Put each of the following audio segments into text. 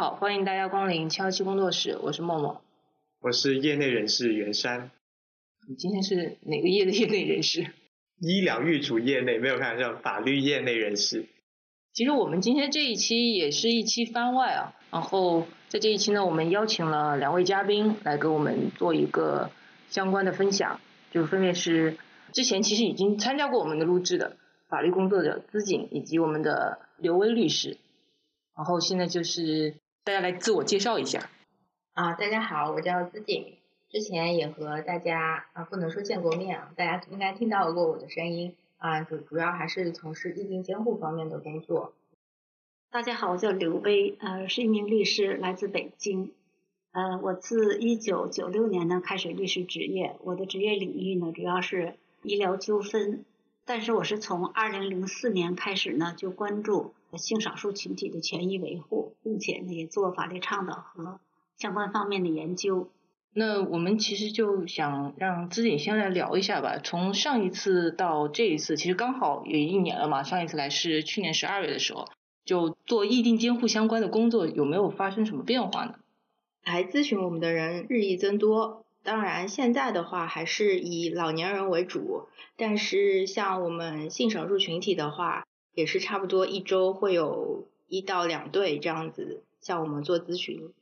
好，欢迎大家光临七幺七工作室，我是默默。我是业内人士袁山。你今天是哪个业的业内人士？医疗预嘱业内，没有开玩笑，法律业内人士。其实我们今天这一期也是一期番外啊，然后在这一期呢，我们邀请了两位嘉宾来给我们做一个相关的分享，就分别是之前其实已经参加过我们的录制的法律工作者资锦以及我们的刘威律师，然后现在就是大家来自我介绍一下。啊，大家好，我叫资锦，之前也和大家啊不能说见过面啊，大家应该听到过我的声音啊，主主要还是从事意定监护方面的工作。大家好，我叫刘薇，呃，是一名律师，来自北京。呃，我自一九九六年呢开始律师职业，我的职业领域呢主要是医疗纠纷，但是我是从二零零四年开始呢就关注性少数群体的权益维护，并且呢也做法律倡导和。相关方面的研究，那我们其实就想让资锦先来聊一下吧。从上一次到这一次，其实刚好也一年了嘛。上一次来是去年十二月的时候，就做议定监护相关的工作，有没有发生什么变化呢？来咨询我们的人日益增多，当然现在的话还是以老年人为主，但是像我们性少数群体的话，也是差不多一周会有一到两对这样子向我们做咨询。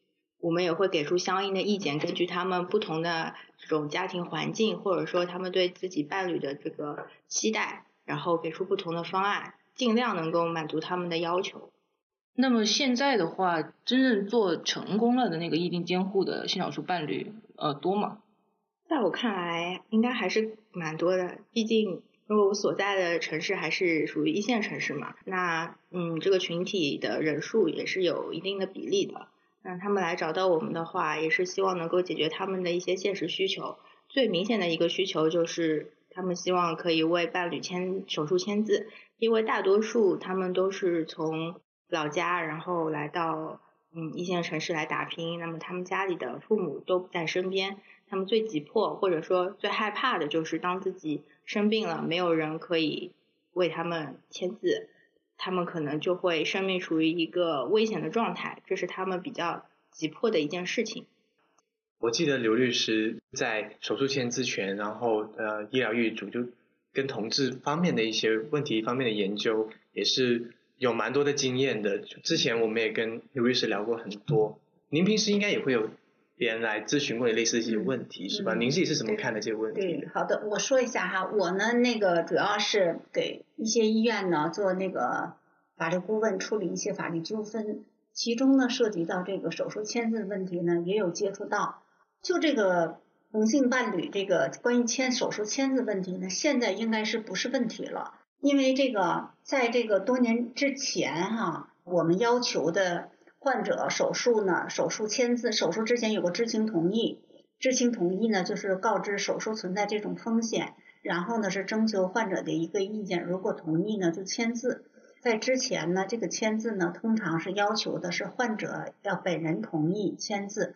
我们也会给出相应的意见，根据他们不同的这种家庭环境，或者说他们对自己伴侣的这个期待，然后给出不同的方案，尽量能够满足他们的要求。那么现在的话，真正做成功了的那个议定监护的性少数伴侣，呃，多吗？在我看来，应该还是蛮多的。毕竟，因为我所在的城市还是属于一线城市嘛，那嗯，这个群体的人数也是有一定的比例的。那他们来找到我们的话，也是希望能够解决他们的一些现实需求。最明显的一个需求就是，他们希望可以为伴侣签手术签字，因为大多数他们都是从老家，然后来到嗯一线城市来打拼。那么他们家里的父母都不在身边，他们最急迫或者说最害怕的就是当自己生病了，没有人可以为他们签字。他们可能就会生命处于一个危险的状态，这是他们比较急迫的一件事情。我记得刘律师在手术签字权，然后呃医疗预嘱就跟同志方面的一些问题方面的研究，也是有蛮多的经验的。之前我们也跟刘律师聊过很多，您平时应该也会有。别人来咨询过你类似一些问题是吧？您自己是怎么看的这个问题？对，好的，我说一下哈，我呢那个主要是给一些医院呢做那个法律顾问，处理一些法律纠纷，其中呢涉及到这个手术签字的问题呢，也有接触到。就这个同性伴侣这个关于签手术签字问题呢，现在应该是不是问题了？因为这个在这个多年之前哈，我们要求的。患者手术呢，手术签字，手术之前有个知情同意，知情同意呢就是告知手术存在这种风险，然后呢是征求患者的一个意见，如果同意呢就签字。在之前呢，这个签字呢通常是要求的是患者要本人同意签字，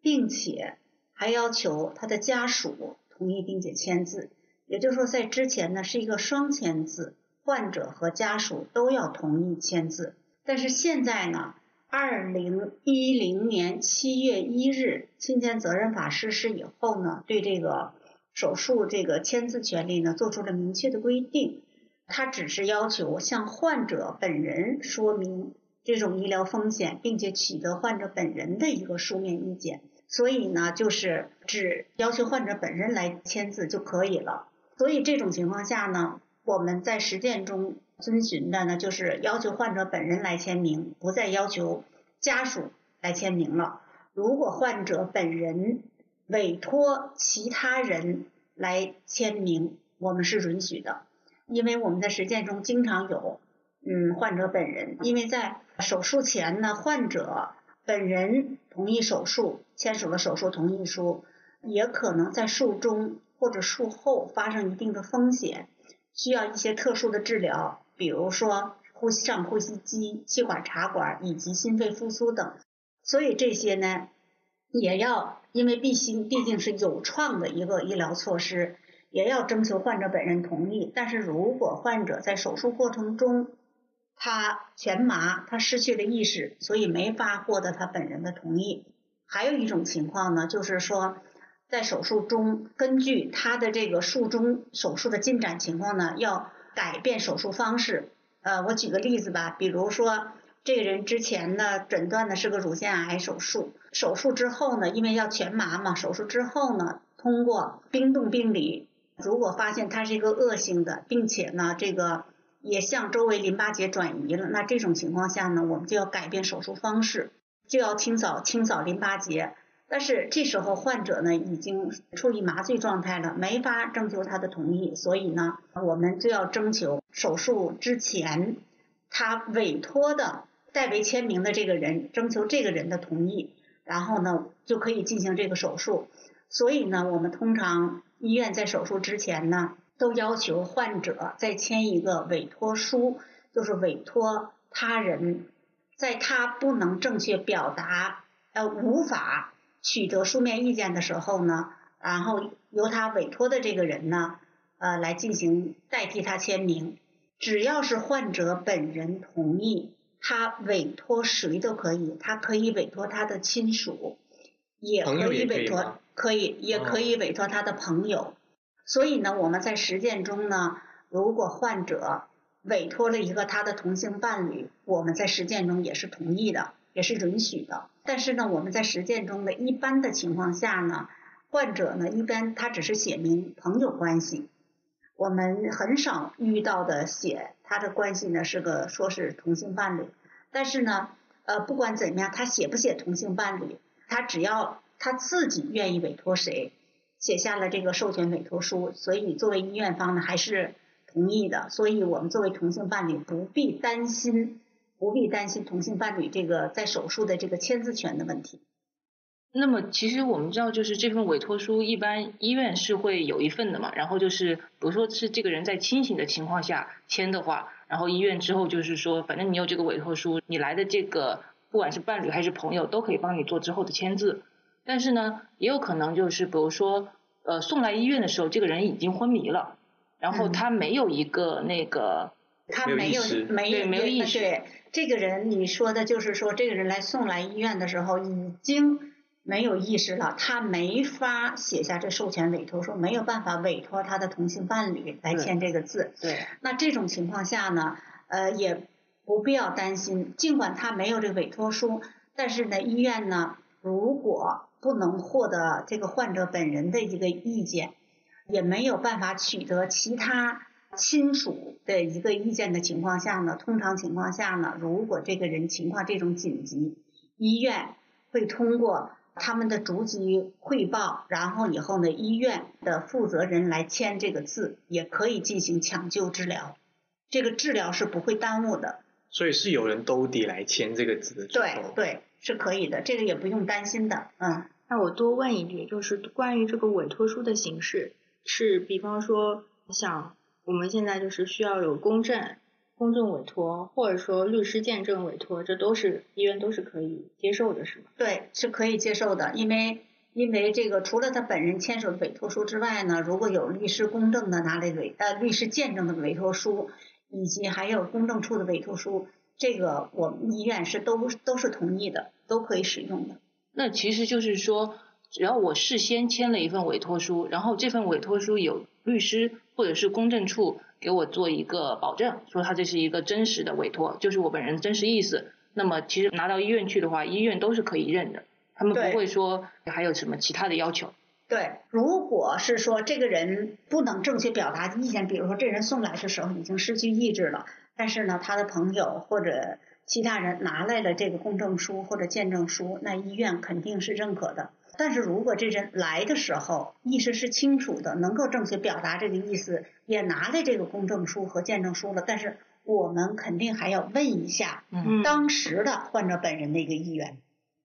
并且还要求他的家属同意并且签字，也就是说在之前呢是一个双签字，患者和家属都要同意签字，但是现在呢。二零一零年七月一日，侵权责任法实施以后呢，对这个手术这个签字权利呢，做出了明确的规定。他只是要求向患者本人说明这种医疗风险，并且取得患者本人的一个书面意见。所以呢，就是只要求患者本人来签字就可以了。所以这种情况下呢，我们在实践中。遵循的呢，就是要求患者本人来签名，不再要求家属来签名了。如果患者本人委托其他人来签名，我们是允许的，因为我们在实践中经常有，嗯，患者本人因为在手术前呢，患者本人同意手术，签署了手术同意书，也可能在术中或者术后发生一定的风险，需要一些特殊的治疗。比如说呼吸上呼吸机、气管插管以及心肺复苏等，所以这些呢也要因为毕竟毕竟是有创的一个医疗措施，也要征求患者本人同意。但是如果患者在手术过程中他全麻，他失去了意识，所以没法获得他本人的同意。还有一种情况呢，就是说在手术中，根据他的这个术中手术的进展情况呢，要改变手术方式。呃，我举个例子吧，比如说这个人之前呢诊断的是个乳腺癌手术，手术之后呢，因为要全麻嘛，手术之后呢，通过冰冻病理，如果发现它是一个恶性的，并且呢这个也向周围淋巴结转移了，那这种情况下呢，我们就要改变手术方式，就要清扫清扫淋巴结。但是这时候患者呢已经处于麻醉状态了，没法征求他的同意，所以呢，我们就要征求手术之前他委托的代为签名的这个人，征求这个人的同意，然后呢就可以进行这个手术。所以呢，我们通常医院在手术之前呢，都要求患者再签一个委托书，就是委托他人，在他不能正确表达呃无法。取得书面意见的时候呢，然后由他委托的这个人呢，呃，来进行代替他签名。只要是患者本人同意，他委托谁都可以，他可以委托他的亲属，也可以委托，可以也可以委托他的朋友。所以呢，我们在实践中呢，如果患者委托了一个他的同性伴侣，我们在实践中也是同意的。也是允许的，但是呢，我们在实践中的一般的情况下呢，患者呢一般他只是写明朋友关系，我们很少遇到的写他的关系呢是个说是同性伴侣，但是呢，呃，不管怎么样，他写不写同性伴侣，他只要他自己愿意委托谁，写下了这个授权委托书，所以你作为医院方呢还是同意的，所以我们作为同性伴侣不必担心。不必担心同性伴侣这个在手术的这个签字权的问题。那么其实我们知道，就是这份委托书一般医院是会有一份的嘛。然后就是比如说是这个人在清醒的情况下签的话，然后医院之后就是说，反正你有这个委托书，你来的这个不管是伴侣还是朋友都可以帮你做之后的签字。但是呢，也有可能就是比如说呃送来医院的时候，这个人已经昏迷了，然后他没有一个那个他没有没有没有意识。这个人，你说的就是说，这个人来送来医院的时候已经没有意识了，他没法写下这授权委托书，没有办法委托他的同性伴侣来签这个字。对。那这种情况下呢，呃，也不必要担心，尽管他没有这个委托书，但是呢，医院呢，如果不能获得这个患者本人的一个意见，也没有办法取得其他。亲属的一个意见的情况下呢，通常情况下呢，如果这个人情况这种紧急，医院会通过他们的逐级汇报，然后以后呢，医院的负责人来签这个字，也可以进行抢救治疗，这个治疗是不会耽误的。所以是有人兜底来签这个字的。对对，是可以的，这个也不用担心的。嗯，那我多问一句，就是关于这个委托书的形式，是比方说像。我们现在就是需要有公证、公证委托，或者说律师见证委托，这都是医院都是可以接受的，是吗？对，是可以接受的，因为因为这个除了他本人签署的委托书之外呢，如果有律师公证的拿来委呃律师见证的委托书，以及还有公证处的委托书，这个我们医院是都都是同意的，都可以使用的。那其实就是说，只要我事先签了一份委托书，然后这份委托书有律师。或者是公证处给我做一个保证，说他这是一个真实的委托，就是我本人真实意思。那么其实拿到医院去的话，医院都是可以认的，他们不会说还有什么其他的要求。对，如果是说这个人不能正确表达意见，比如说这人送来的时候已经失去意志了，但是呢他的朋友或者其他人拿来了这个公证书或者见证书，那医院肯定是认可的。但是如果这人来的时候意识是清楚的，能够正确表达这个意思，也拿来这个公证书和见证书了，但是我们肯定还要问一下当时的患者本人的一个意愿。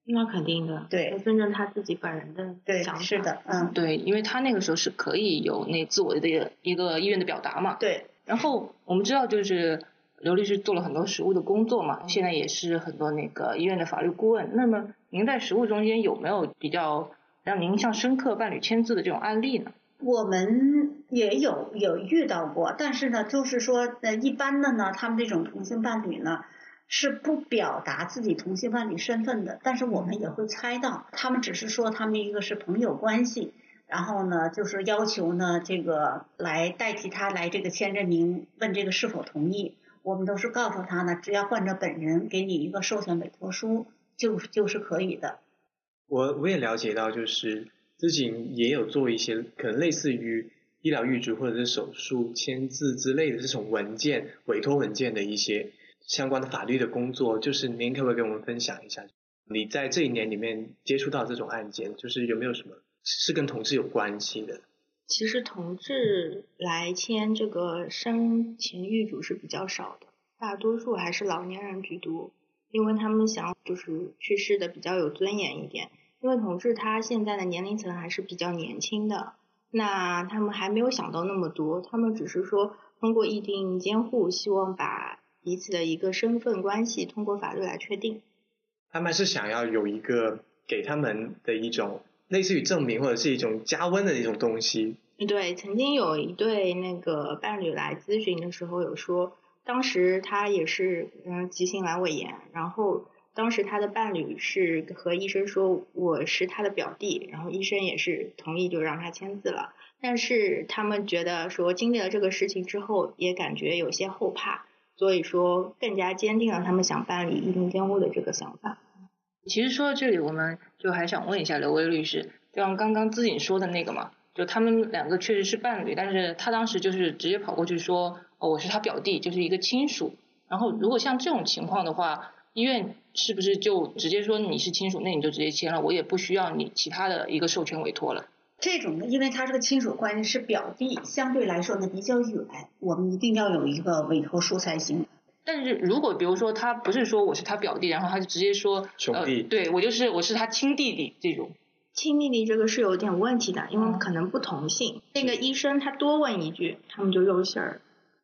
那肯定的，对，尊重他自己本人的对，想法。是的，嗯，对，因为他那个时候是可以有那自我的一个意愿的表达嘛。对。然后我们知道，就是刘律师做了很多实务的工作嘛，现在也是很多那个医院的法律顾问。那么您在实务中间有没有比较让您印象深刻伴侣签字的这种案例呢？我们也有有遇到过，但是呢，就是说，呃，一般的呢，他们这种同性伴侣呢，是不表达自己同性伴侣身份的，但是我们也会猜到，他们只是说他们一个是朋友关系，然后呢，就是要求呢，这个来代替他来这个签证名，问这个是否同意。我们都是告诉他呢，只要患者本人给你一个授权委托书，就就是可以的。我我也了解到，就是自己也有做一些可能类似于医疗预嘱或者是手术签字之类的这种文件、委托文件的一些相关的法律的工作。就是您可不可以跟我们分享一下，你在这一年里面接触到这种案件，就是有没有什么是跟同事有关系的？其实同志来签这个生前预嘱是比较少的，大多数还是老年人居多，因为他们想就是去世的比较有尊严一点。因为同志他现在的年龄层还是比较年轻的，那他们还没有想到那么多，他们只是说通过议定监护，希望把彼此的一个身份关系通过法律来确定。他们是想要有一个给他们的一种。类似于证明或者是一种加温的一种东西。对，曾经有一对那个伴侣来咨询的时候，有说，当时他也是嗯急性阑尾炎，然后当时他的伴侣是和医生说我是他的表弟，然后医生也是同意就让他签字了。但是他们觉得说经历了这个事情之后，也感觉有些后怕，所以说更加坚定了他们想办理一定监护的这个想法。其实说到这里，我们就还想问一下刘威律师，就像刚刚资锦说的那个嘛，就他们两个确实是伴侣，但是他当时就是直接跑过去说，哦，我是他表弟，就是一个亲属。然后如果像这种情况的话，医院是不是就直接说你是亲属，那你就直接签了，我也不需要你其他的一个授权委托了？这种的，因为他这个亲属关系是表弟，相对来说呢比较远，我们一定要有一个委托书才行。但是如果比如说他不是说我是他表弟，然后他就直接说兄弟，对我就是我是他亲弟弟这种。亲弟弟这个是有点问题的，因为可能不同姓。那个医生他多问一句，他们就露馅儿。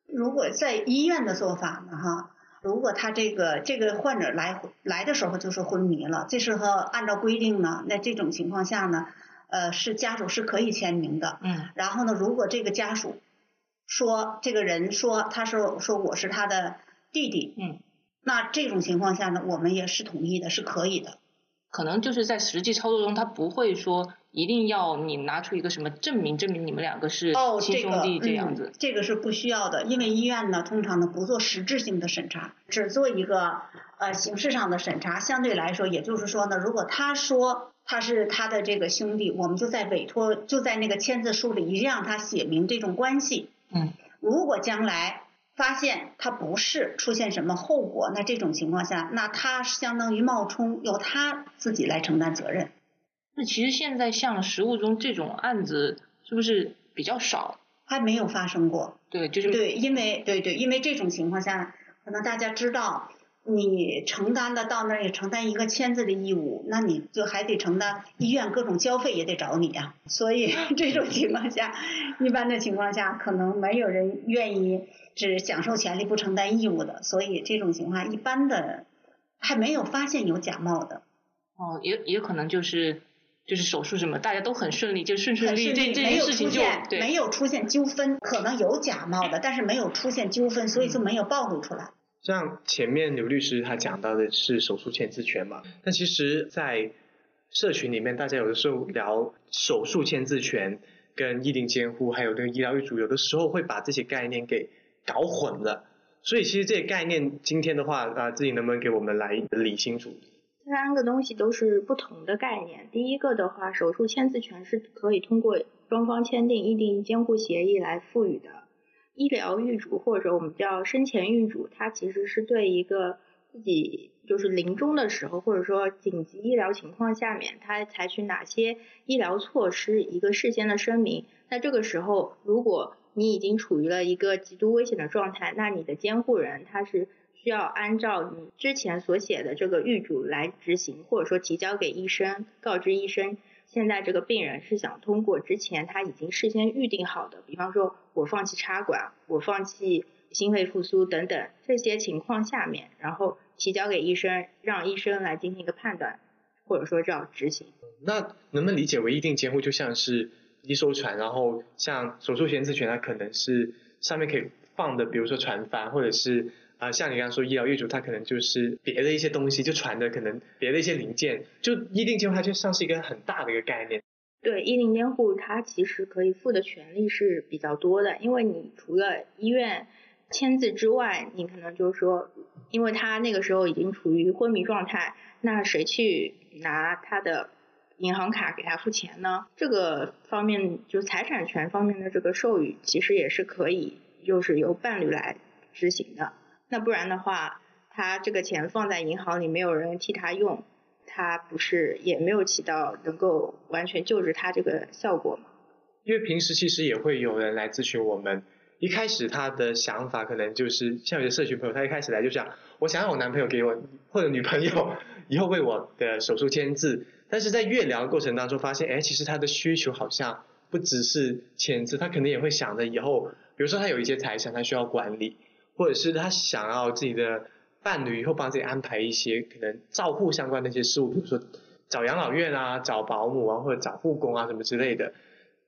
如果在医院的做法呢，哈，如果他这个这个患者来来的时候就是昏迷了，这时候按照规定呢，那这种情况下呢，呃，是家属是可以签名的。嗯。然后呢，如果这个家属说这个人说他说说我是他的。弟弟，嗯，那这种情况下呢，我们也是同意的，是可以的。可能就是在实际操作中，他不会说一定要你拿出一个什么证明，证明你们两个是亲兄弟这样子。这个是不需要的，因为医院呢，通常呢不做实质性的审查，只做一个呃形式上的审查。相对来说，也就是说呢，如果他说他是他的这个兄弟，我们就在委托就在那个签字书里一定让他写明这种关系。嗯，如果将来。发现他不是出现什么后果，那这种情况下，那他相当于冒充，由他自己来承担责任。那其实现在像实务中这种案子是不是比较少？还没有发生过。对，就是对，因为对对，因为这种情况下，可能大家知道。你承担的到那儿也承担一个签字的义务，那你就还得承担医院各种交费也得找你啊。所以 这种情况下，一般的情况下可能没有人愿意只享受权利不承担义务的。所以这种情况一般的还没有发现有假冒的。哦，也也可能就是就是手术什么大家都很顺利，就顺顺利利，这这件事情就没有出现纠纷。可能有假冒的，但是没有出现纠纷，所以就没有暴露出来。像前面刘律师他讲到的是手术签字权嘛，但其实，在社群里面，大家有的时候聊手术签字权跟意定监护，还有那个医疗预嘱，有的时候会把这些概念给搞混了。所以其实这些概念，今天的话啊，自己能不能给我们来理清楚？这三个东西都是不同的概念。第一个的话，手术签字权是可以通过双方签订意定监护协议来赋予的。医疗预嘱或者我们叫生前预嘱，它其实是对一个自己就是临终的时候，或者说紧急医疗情况下面，他采取哪些医疗措施一个事先的声明。那这个时候，如果你已经处于了一个极度危险的状态，那你的监护人他是需要按照你之前所写的这个预嘱来执行，或者说提交给医生，告知医生。现在这个病人是想通过之前他已经事先预定好的，比方说我放弃插管，我放弃心肺复苏等等这些情况下面，然后提交给医生，让医生来进行一个判断，或者说叫执行。那能不能理解为一定监护就像是一艘船，然后像手术前自权，它可能是上面可以放的，比如说船帆，或者是啊、像你刚刚说医疗业主，他可能就是别的一些东西，就传的可能别的一些零件，就医定监护它就像是一个很大的一个概念。对，医龄监护它其实可以负的权利是比较多的，因为你除了医院签字之外，你可能就是说，因为他那个时候已经处于昏迷状态，那谁去拿他的银行卡给他付钱呢？这个方面就财产权方面的这个授予，其实也是可以，就是由伴侣来执行的。那不然的话，他这个钱放在银行里，没有人替他用，他不是也没有起到能够完全救治他这个效果吗？因为平时其实也会有人来咨询我们，一开始他的想法可能就是像有些社群朋友，他一开始来就想，我想让我男朋友给我或者女朋友以后为我的手术签字，但是在越聊过程当中发现，哎，其实他的需求好像不只是签字，他可能也会想着以后，比如说他有一些财产他需要管理，或者是他想要自己的伴侣以后帮自己安排一些可能照护相关的一些事务，比如说找养老院啊、找保姆啊或者找护工啊什么之类的。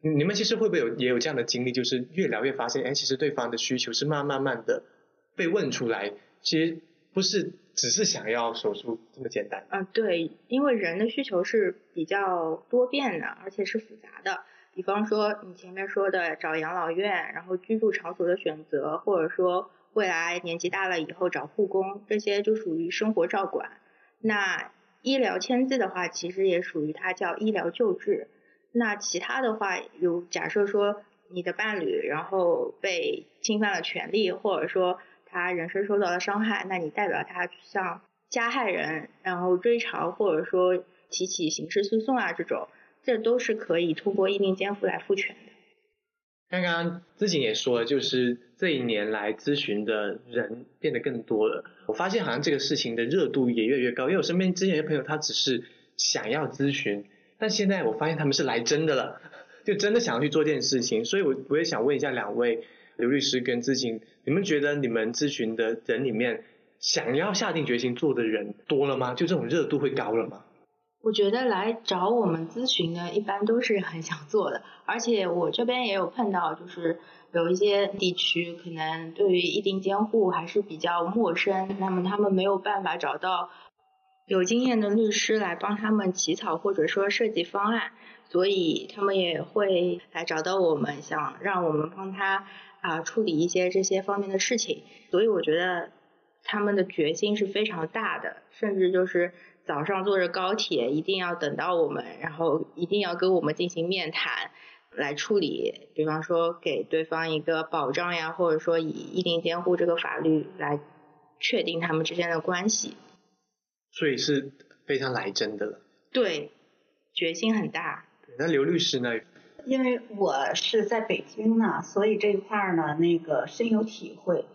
你们其实会不会有也有这样的经历，就是越聊越发现，哎，其实对方的需求是慢慢慢的被问出来，其实不是只是想要手术这么简单。啊，对，因为人的需求是比较多变的，而且是复杂的。比方说你前面说的找养老院，然后居住场所的选择，或者说未来年纪大了以后找护工，这些就属于生活照管。那医疗签字的话，其实也属于它叫医疗救治。那其他的话，有假设说你的伴侣然后被侵犯了权利，或者说他人身受到了伤害，那你代表他向加害人然后追偿，或者说提起刑事诉讼啊这种，这都是可以通过意定监护来复权的。刚刚知景也说了，就是这一年来咨询的人变得更多了。我发现好像这个事情的热度也越来越高，因为我身边之前的朋友他只是想要咨询，但现在我发现他们是来真的了，就真的想要去做这件事情。所以我我也想问一下两位刘律师跟知景，你们觉得你们咨询的人里面，想要下定决心做的人多了吗？就这种热度会高了吗？我觉得来找我们咨询的，一般都是很想做的，而且我这边也有碰到，就是有一些地区可能对于意定监护还是比较陌生，那么他们没有办法找到有经验的律师来帮他们起草或者说设计方案，所以他们也会来找到我们，想让我们帮他啊处理一些这些方面的事情，所以我觉得他们的决心是非常大的，甚至就是。早上坐着高铁，一定要等到我们，然后一定要跟我们进行面谈来处理，比方说给对方一个保障呀，或者说以意定监护这个法律来确定他们之间的关系。所以是非常来真的了。对，决心很大。那刘律师呢？因为我是在北京呢，所以这一块儿呢，那个深有体会。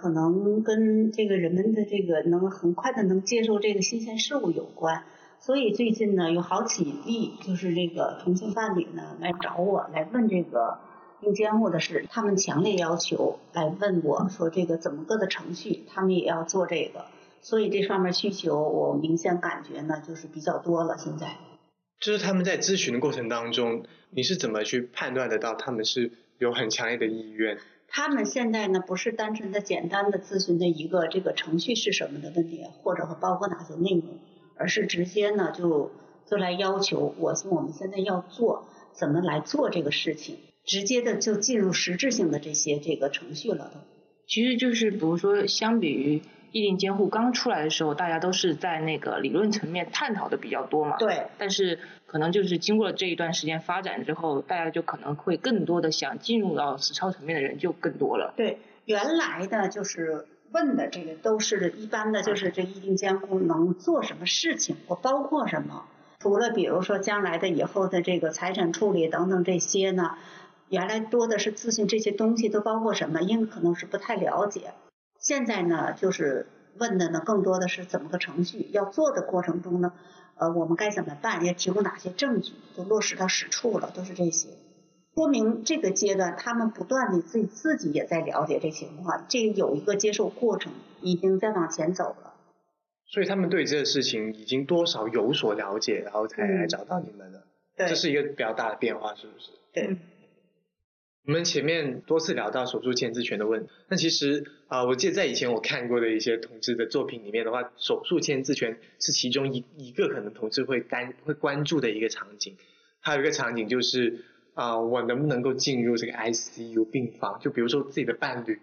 可能跟这个人们的这个能很快的能接受这个新鲜事物有关，所以最近呢有好几例就是这个同性伴侣呢来找我来问这个定监护的事，他们强烈要求来问我说这个怎么个的程序，他们也要做这个，所以这方面需求我明显感觉呢就是比较多了。现在就是他们在咨询的过程当中，你是怎么去判断得到他们是有很强烈的意愿？他们现在呢，不是单纯的简单的咨询的一个这个程序是什么的问题，或者包括哪些内容，而是直接呢就就来要求我我们现在要做怎么来做这个事情，直接的就进入实质性的这些这个程序了都。其实就是比如说，相比于意定监护刚出来的时候，大家都是在那个理论层面探讨的比较多嘛。对。但是可能就是经过了这一段时间发展之后，大家就可能会更多的想进入到实操层面的人就更多了。对，原来的就是问的这个都是一般的，就是这意定监护能做什么事情，或包括什么？除了比如说将来的以后的这个财产处理等等这些呢，原来多的是咨询这些东西都包括什么？因为可能是不太了解。现在呢，就是问的呢，更多的是怎么个程序要做的过程中呢，呃，我们该怎么办？要提供哪些证据？都落实到实处了，都是这些。说明这个阶段，他们不断的自己自己也在了解这情况，这有一个接受过程，已经在往前走了。所以他们对这个事情已经多少有所了解，然后才来找到你们了。对，这是一个比较大的变化，是不是？对。我们前面多次聊到手术签字权的问题，那其实啊，我记得在以前我看过的一些同志的作品里面的话，手术签字权是其中一一个可能同志会担会关注的一个场景。还有一个场景就是啊，我能不能够进入这个 ICU 病房？就比如说自己的伴侣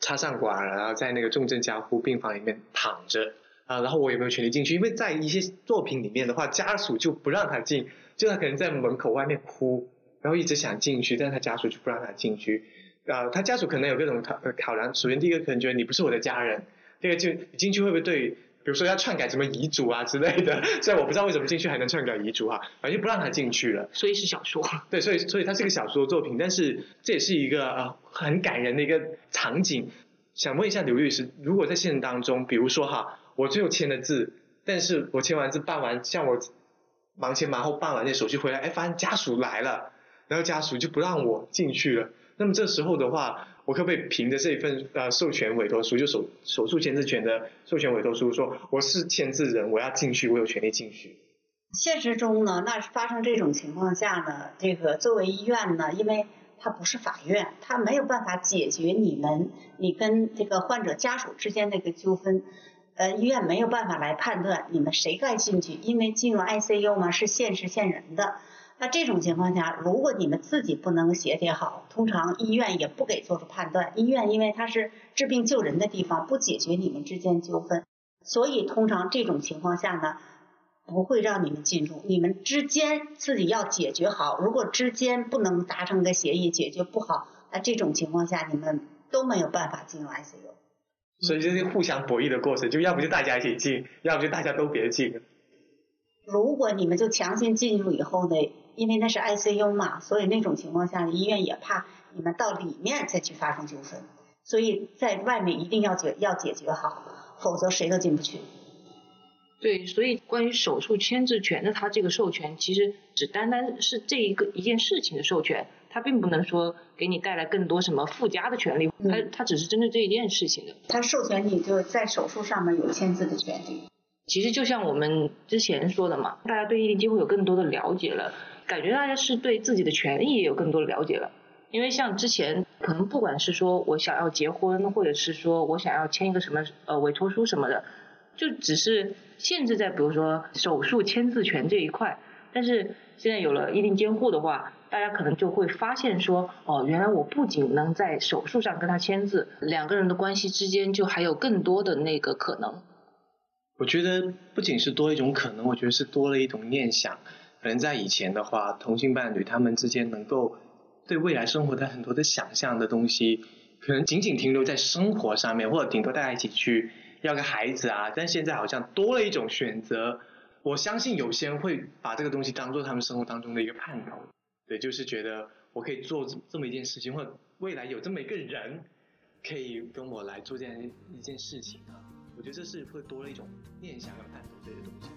插上管，然后在那个重症加护病房里面躺着啊，然后我有没有权利进去？因为在一些作品里面的话，家属就不让他进，就他可能在门口外面哭。然后一直想进去，但是他家属就不让他进去。啊，他家属可能有各种考考量。首先第一个可能觉得你不是我的家人，第二个就进去会不会对，比如说要篡改什么遗嘱啊之类的。虽然我不知道为什么进去还能篡改遗嘱哈，反正就不让他进去了。所以是小说。对，所以所以它是个小说作品，但是这也是一个呃很感人的一个场景。想问一下刘律师，如果在现实当中，比如说哈，我最后签了字，但是我签完字办完，像我忙前忙后办完那手续回来，哎，发现家属来了。然后家属就不让我进去了。那么这时候的话，我可不可以凭着这一份呃授权委托书，就手手术签字权的授权委托书，说我是签字人，我要进去，我有权利进去？现实中呢，那发生这种情况下呢，这个作为医院呢，因为它不是法院，它没有办法解决你们你跟这个患者家属之间的一个纠纷。呃，医院没有办法来判断你们谁该进去，因为进入 ICU 嘛是限时限人的。那这种情况下，如果你们自己不能协调好，通常医院也不给做出判断。医院因为它是治病救人的地方，不解决你们之间纠纷，所以通常这种情况下呢，不会让你们进入。你们之间自己要解决好，如果之间不能达成个协议，解决不好，那这种情况下你们都没有办法进入 ICU。所以这是互相博弈的过程，就要不就大家一起进，要不就大家都别进。如果你们就强行进入以后呢？因为那是 ICU 嘛，所以那种情况下，医院也怕你们到里面再去发生纠纷，所以在外面一定要解要解决好，否则谁都进不去。对，所以关于手术签字权的，它这个授权其实只单单是这一个一件事情的授权，它并不能说给你带来更多什么附加的权利，它它只是针对这一件事情的。它授权你就在手术上面有签字的权利。其实就像我们之前说的嘛，大家对异地机会有更多的了解了。感觉大家是对自己的权利也有更多的了解了，因为像之前可能不管是说我想要结婚，或者是说我想要签一个什么呃委托书什么的，就只是限制在比如说手术签字权这一块。但是现在有了一定监护的话，大家可能就会发现说，哦，原来我不仅能在手术上跟他签字，两个人的关系之间就还有更多的那个可能。我觉得不仅是多一种可能，我觉得是多了一种念想。可能在以前的话，同性伴侣他们之间能够对未来生活的很多的想象的东西，可能仅仅停留在生活上面，或者顶多大家一起去要个孩子啊。但现在好像多了一种选择，我相信有些人会把这个东西当做他们生活当中的一个盼头。对，就是觉得我可以做这么一件事情，或者未来有这么一个人可以跟我来做这样一件事情啊。我觉得这是会多了一种念想和盼头这些东西。